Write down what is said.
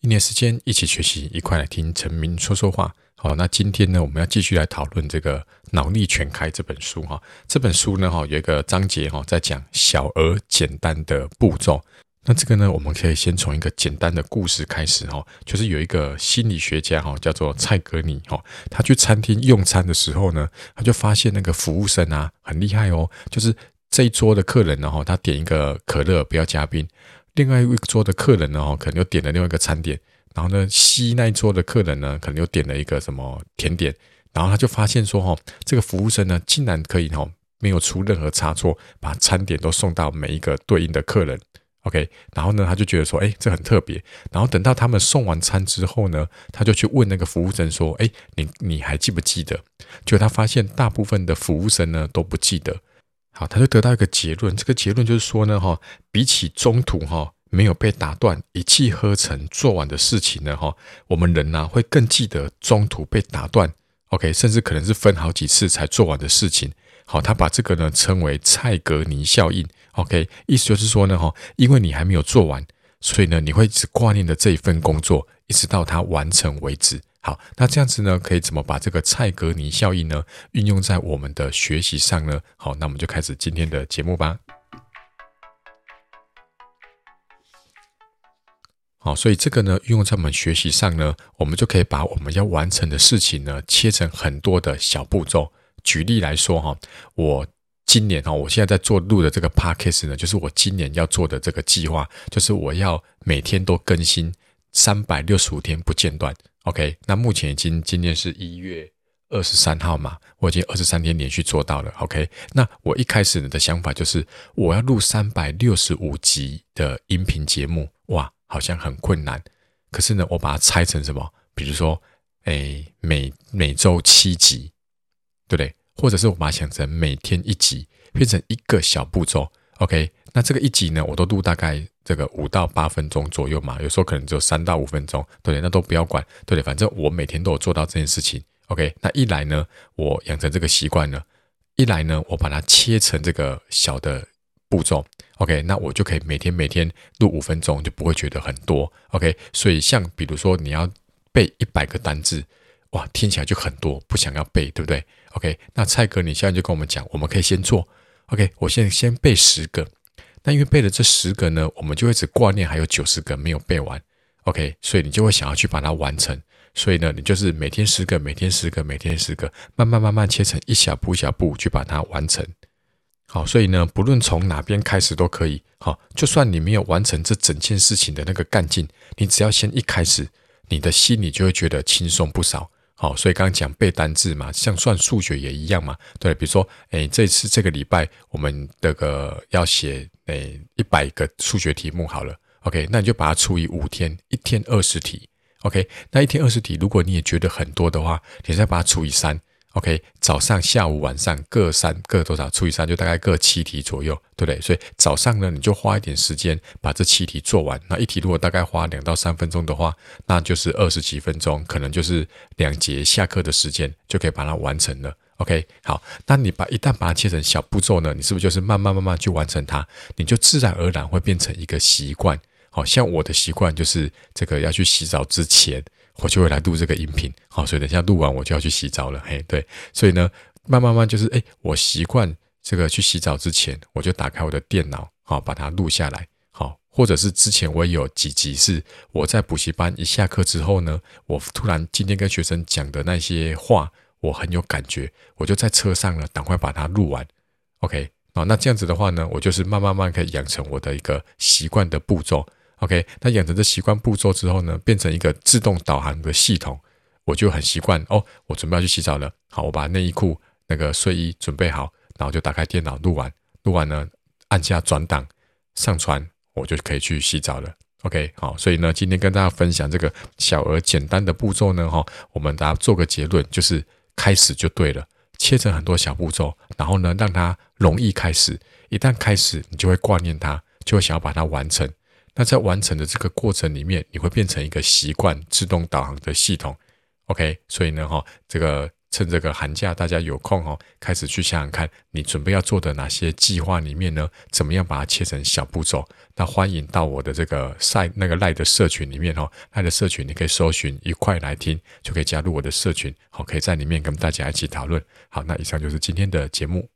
一年时间一起学习，一块来听陈明说说话。好，那今天呢，我们要继续来讨论这个《脑力全开》这本书哈。这本书呢，哈有一个章节哈，在讲小而简单的步骤。那这个呢，我们可以先从一个简单的故事开始哈，就是有一个心理学家哈，叫做蔡格尼哈，他去餐厅用餐的时候呢，他就发现那个服务生啊很厉害哦，就是这一桌的客人呢哈，他点一个可乐不要加冰。另外一桌的客人呢，哦可能又点了另外一个餐点，然后呢，西那一桌的客人呢，可能又点了一个什么甜点，然后他就发现说，哦，这个服务生呢，竟然可以哦，没有出任何差错，把餐点都送到每一个对应的客人，OK，然后呢，他就觉得说，哎，这很特别，然后等到他们送完餐之后呢，他就去问那个服务生说，哎，你你还记不记得？结果他发现大部分的服务生呢都不记得。好，他就得到一个结论，这个结论就是说呢，哈，比起中途哈没有被打断、一气呵成做完的事情呢，哈，我们人呢会更记得中途被打断，OK，甚至可能是分好几次才做完的事情。好，他把这个呢称为蔡格尼效应，OK，意思就是说呢，哈，因为你还没有做完，所以呢你会一直挂念着这一份工作，一直到它完成为止。好，那这样子呢，可以怎么把这个蔡格尼效应呢运用在我们的学习上呢？好，那我们就开始今天的节目吧。好，所以这个呢运用在我们学习上呢，我们就可以把我们要完成的事情呢切成很多的小步骤。举例来说哈，我今年哈，我现在在做录的这个 podcast 呢，就是我今年要做的这个计划，就是我要每天都更新三百六十五天不间断。OK，那目前已经今天是一月二十三号嘛，我已经二十三天连续做到了。OK，那我一开始的想法就是我要录三百六十五集的音频节目，哇，好像很困难。可是呢，我把它拆成什么？比如说，诶，每每周七集，对不对？或者是我把它想成每天一集，变成一个小步骤。OK，那这个一集呢，我都录大概。这个五到八分钟左右嘛，有时候可能只有三到五分钟，对？那都不要管，对不对？反正我每天都有做到这件事情。OK，那一来呢，我养成这个习惯了；一来呢，我把它切成这个小的步骤。OK，那我就可以每天每天录五分钟，就不会觉得很多。OK，所以像比如说你要背一百个单字，哇，听起来就很多，不想要背，对不对？OK，那蔡哥你现在就跟我们讲，我们可以先做。OK，我现在先背十个。那因为背了这十个呢，我们就会只挂念还有九十个没有背完，OK，所以你就会想要去把它完成。所以呢，你就是每天十个，每天十个，每天十个，慢慢慢慢切成一小步一小步去把它完成。好，所以呢，不论从哪边开始都可以。好，就算你没有完成这整件事情的那个干劲，你只要先一开始，你的心里就会觉得轻松不少。好，所以刚刚讲背单字嘛，像算数学也一样嘛。对，比如说，哎，这次这个礼拜我们这个要写诶一百个数学题目好了，OK，那你就把它除以五天，一天二十题，OK，那一天二十题，如果你也觉得很多的话，你再把它除以三。OK，早上、下午、晚上各三各多少？除以三就大概各七题左右，对不对？所以早上呢，你就花一点时间把这七题做完。那一题如果大概花两到三分钟的话，那就是二十几分钟，可能就是两节下课的时间就可以把它完成了。OK，好，那你把一旦把它切成小步骤呢，你是不是就是慢慢慢慢去完成它？你就自然而然会变成一个习惯。好像我的习惯就是这个要去洗澡之前。我就会来录这个音频，好，所以等一下录完我就要去洗澡了，嘿，对，所以呢，慢慢慢就是，哎，我习惯这个去洗澡之前，我就打开我的电脑，好，把它录下来，好，或者是之前我有几集是我在补习班一下课之后呢，我突然今天跟学生讲的那些话，我很有感觉，我就在车上呢，赶快把它录完，OK，好，那这样子的话呢，我就是慢慢慢可以养成我的一个习惯的步骤。OK，那养成这习惯步骤之后呢，变成一个自动导航的系统，我就很习惯哦。我准备要去洗澡了，好，我把内衣裤、那个睡衣准备好，然后就打开电脑录完，录完呢，按下转档上传，我就可以去洗澡了。OK，好，所以呢，今天跟大家分享这个小而简单的步骤呢，哈，我们大家做个结论，就是开始就对了，切成很多小步骤，然后呢，让它容易开始，一旦开始，你就会挂念它，就会想要把它完成。那在完成的这个过程里面，你会变成一个习惯自动导航的系统，OK？所以呢，哈，这个趁这个寒假大家有空哦，开始去想想看，你准备要做的哪些计划里面呢，怎么样把它切成小步骤？那欢迎到我的这个赛那个赖的社群里面哦，赖的社群你可以搜寻一块来听，就可以加入我的社群，好，可以在里面跟大家一起讨论。好，那以上就是今天的节目。